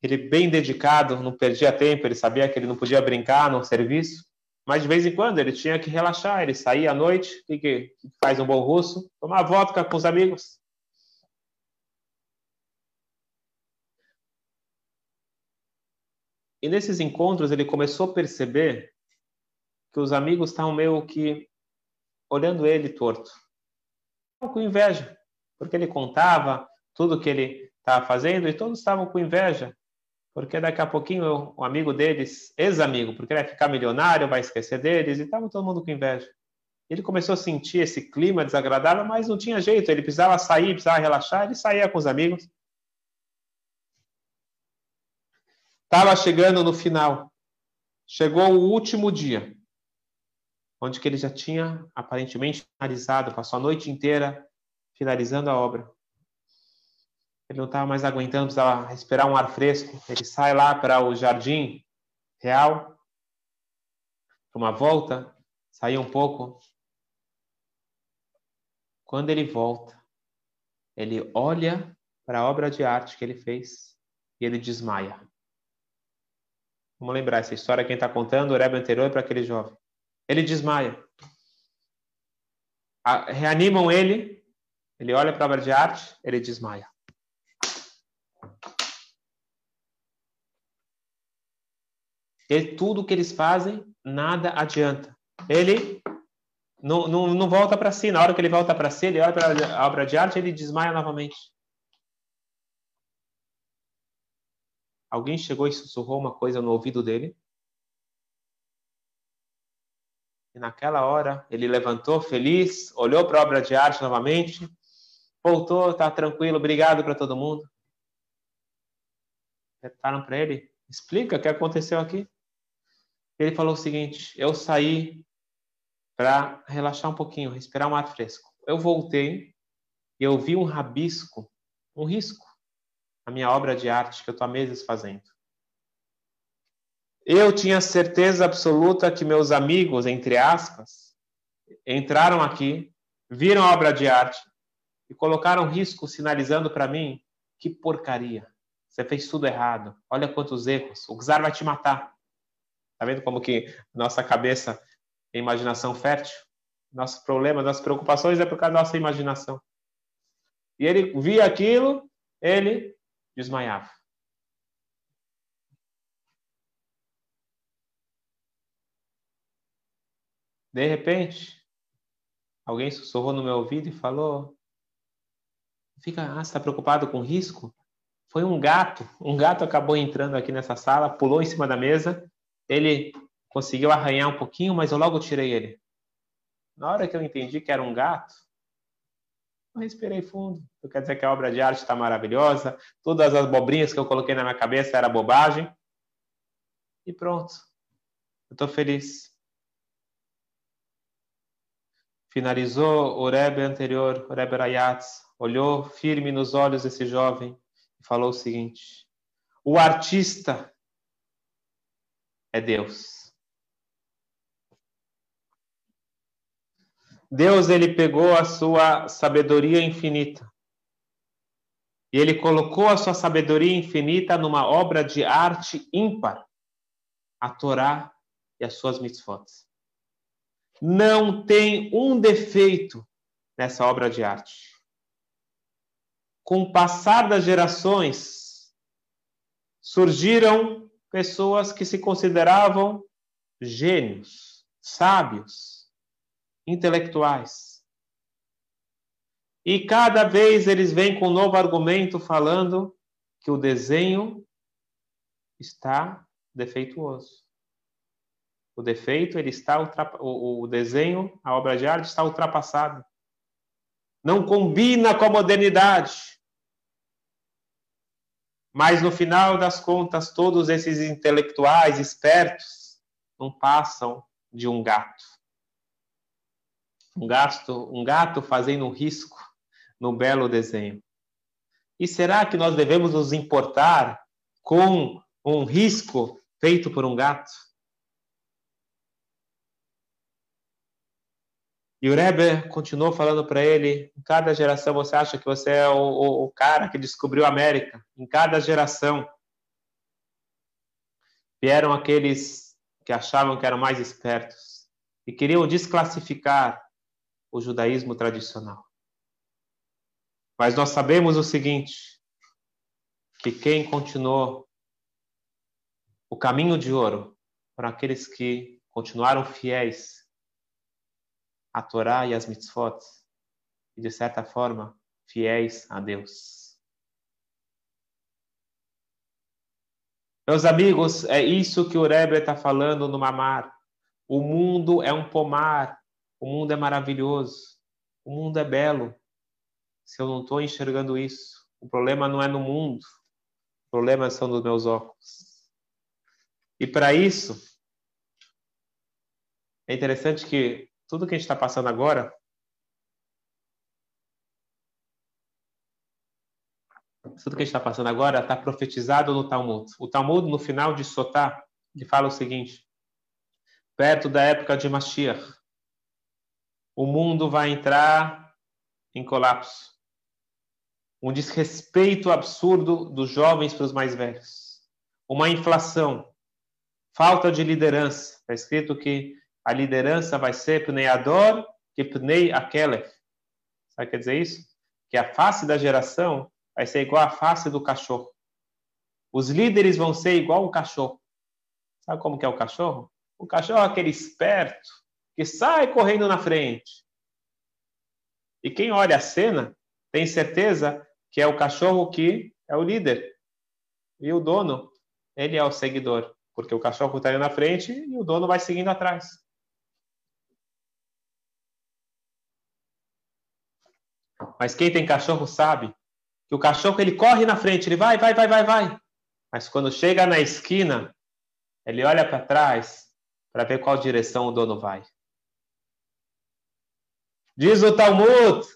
Ele bem dedicado, não perdia tempo, ele sabia que ele não podia brincar no serviço, mas de vez em quando ele tinha que relaxar, ele saía à noite, que, que faz um bom russo? Tomar vodka com os amigos. E nesses encontros ele começou a perceber que os amigos estavam meio que olhando ele torto. Com inveja, porque ele contava tudo que ele estava fazendo e todos estavam com inveja, porque daqui a pouquinho o amigo deles, ex-amigo, porque ele vai ficar milionário, vai esquecer deles e estava todo mundo com inveja. Ele começou a sentir esse clima desagradável, mas não tinha jeito, ele precisava sair, precisava relaxar, ele saía com os amigos. Estava chegando no final. Chegou o último dia, onde que ele já tinha aparentemente finalizado, passou a noite inteira finalizando a obra. Ele não estava mais aguentando, precisava respirar um ar fresco. Ele sai lá para o jardim real, uma volta, sair um pouco. Quando ele volta, ele olha para a obra de arte que ele fez e ele desmaia. Vamos lembrar essa história, quem está contando, o Rebbe anterior é para aquele jovem. Ele desmaia. reanimam ele, ele olha para a obra de arte, ele desmaia. E tudo que eles fazem, nada adianta. Ele não, não, não volta para si. Na hora que ele volta para si, ele olha para a obra de arte, ele desmaia novamente. Alguém chegou e sussurrou uma coisa no ouvido dele. E naquela hora ele levantou feliz, olhou para a obra de arte novamente, voltou, está tranquilo, obrigado para todo mundo. Perguntaram para ele: explica o que aconteceu aqui. Ele falou o seguinte: eu saí para relaxar um pouquinho, respirar um ar fresco. Eu voltei e eu vi um rabisco, um risco a minha obra de arte que eu estou há meses fazendo. Eu tinha certeza absoluta que meus amigos, entre aspas, entraram aqui, viram a obra de arte e colocaram risco sinalizando para mim que porcaria. Você fez tudo errado. Olha quantos erros. O czar vai te matar. Tá vendo como que nossa cabeça é imaginação fértil? Nossos problemas, nossas preocupações é por causa da nossa imaginação. E ele via aquilo, ele desmaiava. De repente, alguém sussurrou no meu ouvido e falou: Fica, ah, está preocupado com risco? Foi um gato. Um gato acabou entrando aqui nessa sala, pulou em cima da mesa. Ele conseguiu arranhar um pouquinho, mas eu logo tirei ele. Na hora que eu entendi que era um gato, respirei fundo. Então, quer dizer que a obra de arte está maravilhosa, todas as bobrinhas que eu coloquei na minha cabeça era bobagem. E pronto. Eu estou feliz. Finalizou o Rebbe anterior, o Rebbe Rayatz, olhou firme nos olhos desse jovem e falou o seguinte: O artista é Deus. Deus ele pegou a sua sabedoria infinita e ele colocou a sua sabedoria infinita numa obra de arte ímpar, a Torá e as suas mitzvot. Não tem um defeito nessa obra de arte. Com o passar das gerações, surgiram pessoas que se consideravam gênios, sábios, intelectuais. E cada vez eles vêm com um novo argumento falando que o desenho está defeituoso. O defeito, ele está o, o desenho, a obra de arte está ultrapassada. Não combina com a modernidade. Mas no final das contas, todos esses intelectuais espertos não passam de um gato. Um gato, um gato fazendo um risco no belo desenho. E será que nós devemos nos importar com um risco feito por um gato? E o Rebbe continuou falando para ele: em cada geração você acha que você é o, o, o cara que descobriu a América. Em cada geração vieram aqueles que achavam que eram mais espertos e queriam desclassificar o judaísmo tradicional. Mas nós sabemos o seguinte: que quem continuou o caminho de ouro para aqueles que continuaram fiéis a Torá e as mitzvot, e de certa forma fiéis a Deus. Meus amigos, é isso que o Rebbe está falando no Mamar. O mundo é um pomar, o mundo é maravilhoso, o mundo é belo. Se eu não estou enxergando isso, o problema não é no mundo, o problema são dos meus óculos. E para isso, é interessante que tudo que a gente está passando agora tudo que a gente está passando agora está profetizado no Talmud. O Talmud, no final de Sotá, ele fala o seguinte: perto da época de Mashiach, o mundo vai entrar em colapso. Um desrespeito absurdo dos jovens para os mais velhos. Uma inflação. Falta de liderança. Está escrito que a liderança vai ser Pneiador que Pnei Akelef. Sabe o que quer dizer isso? Que a face da geração vai ser igual à face do cachorro. Os líderes vão ser igual o cachorro. Sabe como que é o cachorro? O cachorro é aquele esperto que sai correndo na frente. E quem olha a cena tem certeza que é o cachorro que é o líder. E o dono, ele é o seguidor. Porque o cachorro está ali na frente e o dono vai seguindo atrás. Mas quem tem cachorro sabe que o cachorro ele corre na frente, ele vai, vai, vai, vai, vai. Mas quando chega na esquina, ele olha para trás para ver qual direção o dono vai. Diz o Talmud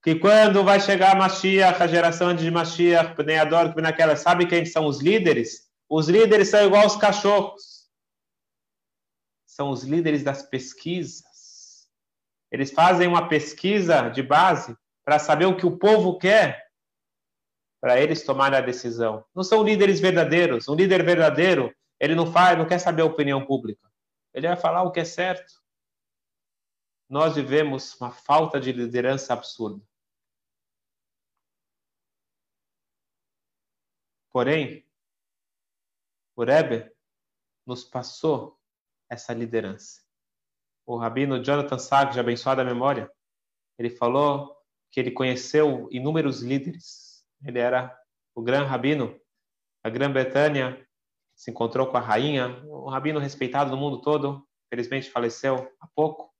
que quando vai chegar Mashiach, a geração de Mashiach, que naquela, sabe quem são os líderes? Os líderes são igual aos cachorros. São os líderes das pesquisas. Eles fazem uma pesquisa de base para saber o que o povo quer, para eles tomarem a decisão. Não são líderes verdadeiros. Um líder verdadeiro, ele não faz, não quer saber a opinião pública. Ele vai falar o que é certo. Nós vivemos uma falta de liderança absurda. Porém, o Rebbe nos passou essa liderança. O rabino Jonathan Sag, de abençoada memória, ele falou que ele conheceu inúmeros líderes. Ele era o grande rabino a Grã-Bretanha, se encontrou com a rainha, um rabino respeitado no mundo todo, felizmente faleceu há pouco.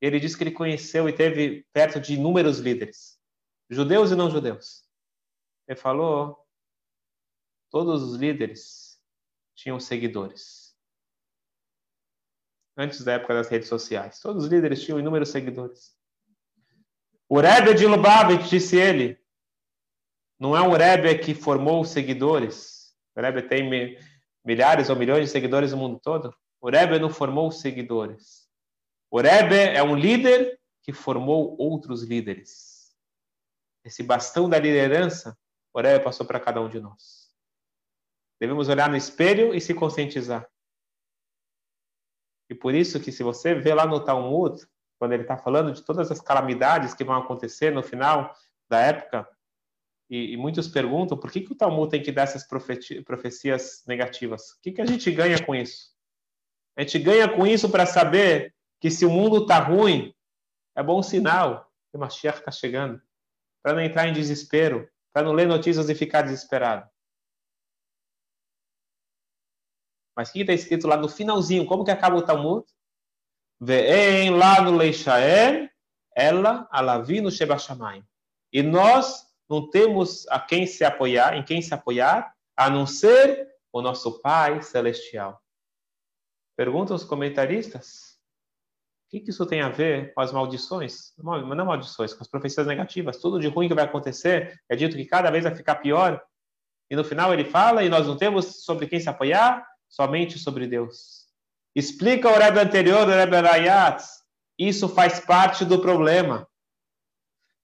Ele disse que ele conheceu e teve perto de inúmeros líderes, judeus e não judeus. Ele falou: todos os líderes tinham seguidores. Antes da época das redes sociais, todos os líderes tinham inúmeros seguidores. O Rebbe de Lubavitch, disse ele, não é um Rebbe que formou seguidores. O Rebbe tem milhares ou milhões de seguidores no mundo todo. O Rebbe não formou seguidores. O Rebbe é um líder que formou outros líderes. Esse bastão da liderança, o Rebbe passou para cada um de nós. Devemos olhar no espelho e se conscientizar. E por isso que se você vê lá no Talmud, quando ele está falando de todas as calamidades que vão acontecer no final da época e, e, muitos perguntam por que, que o Talmud tem que dar essas profecias negativas. O que, que a gente ganha com isso? A gente ganha com isso para saber que se o mundo está ruim, é bom sinal que o Mashiach está chegando. Para não entrar em desespero, para não ler notícias e ficar desesperado. Mas o que está escrito lá no finalzinho? Como que acaba o Talmud? Ve'en lá no Leishael, ela alavino shebashamayim. E nós não temos a quem se apoiar, em quem se apoiar, a não ser o nosso Pai Celestial. Perguntam os comentaristas, o que, isso tem a ver com as maldições? Não maldições, com as profecias negativas. Tudo de ruim que vai acontecer é dito que cada vez vai ficar pior. E no final ele fala, e nós não temos sobre quem se apoiar, somente sobre Deus. Explica o Rebbe anterior, o Rebbe Rayat, isso faz parte do problema.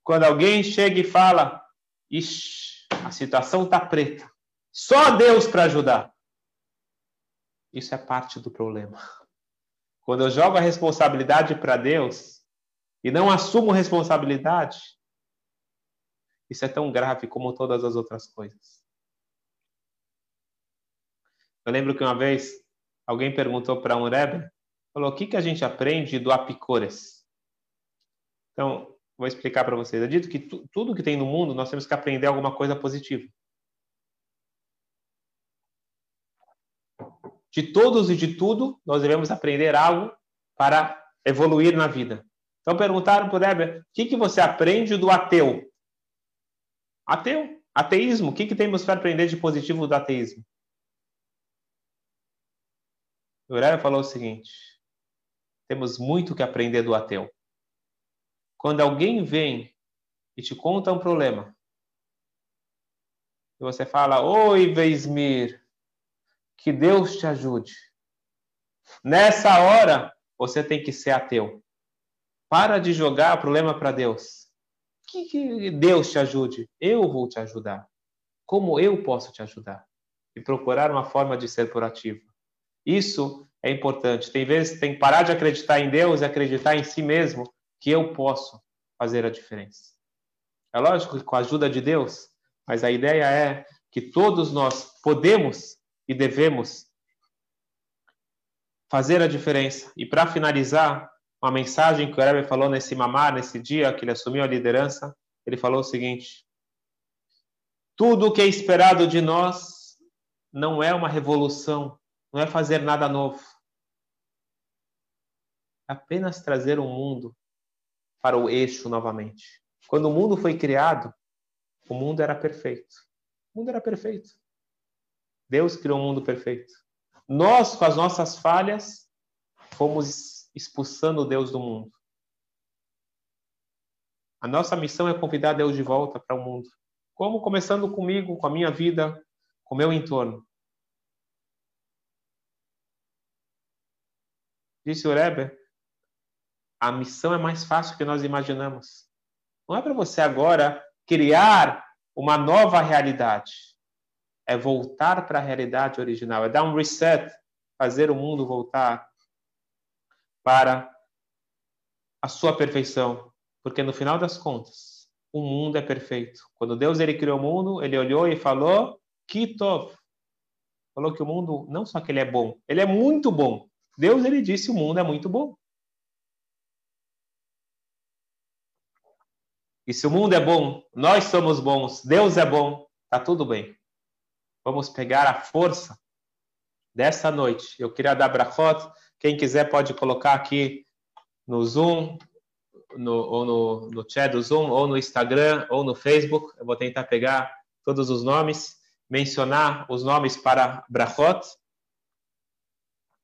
Quando alguém chega e fala, Ixi, a situação está preta. Só Deus para ajudar. Isso é parte do problema. Quando eu jogo a responsabilidade para Deus e não assumo responsabilidade, isso é tão grave como todas as outras coisas. Eu lembro que uma vez alguém perguntou para um Rebbe, falou, o que, que a gente aprende do Apicores? Então, vou explicar para vocês. Eu dito que tu, tudo que tem no mundo, nós temos que aprender alguma coisa positiva. De todos e de tudo, nós devemos aprender algo para evoluir na vida. Então perguntaram para o Rebbe, o que, que você aprende do ateu? Ateu, ateísmo, o que, que temos para aprender de positivo do ateísmo? O Rebbe falou o seguinte, temos muito que aprender do ateu. Quando alguém vem e te conta um problema, e você fala: Oi, Veismir, que Deus te ajude. Nessa hora, você tem que ser ateu. Para de jogar o problema para Deus. Que, que Deus te ajude. Eu vou te ajudar. Como eu posso te ajudar? E procurar uma forma de ser proativo. Isso é importante. Tem vezes tem que parar de acreditar em Deus e acreditar em si mesmo que eu posso fazer a diferença. É lógico que com a ajuda de Deus, mas a ideia é que todos nós podemos e devemos fazer a diferença. E para finalizar, uma mensagem que o Rebbe falou nesse mamar, nesse dia que ele assumiu a liderança, ele falou o seguinte: Tudo o que é esperado de nós não é uma revolução, não é fazer nada novo. É apenas trazer um mundo para o eixo novamente. Quando o mundo foi criado, o mundo era perfeito. O mundo era perfeito. Deus criou um mundo perfeito. Nós, com as nossas falhas, fomos expulsando Deus do mundo. A nossa missão é convidar Deus de volta para o mundo. Como? Começando comigo, com a minha vida, com o meu entorno. Disse o Rebbe, a missão é mais fácil que nós imaginamos. Não é para você agora criar uma nova realidade. É voltar para a realidade original, é dar um reset, fazer o mundo voltar para a sua perfeição, porque no final das contas, o mundo é perfeito. Quando Deus ele criou o mundo, ele olhou e falou: "Kitov". Falou que o mundo não só que ele é bom, ele é muito bom. Deus ele disse o mundo é muito bom. E se o mundo é bom, nós somos bons, Deus é bom, tá tudo bem. Vamos pegar a força dessa noite. Eu queria dar brachot. Quem quiser pode colocar aqui no Zoom, no, ou no, no chat do Zoom, ou no Instagram, ou no Facebook. Eu vou tentar pegar todos os nomes, mencionar os nomes para brachot.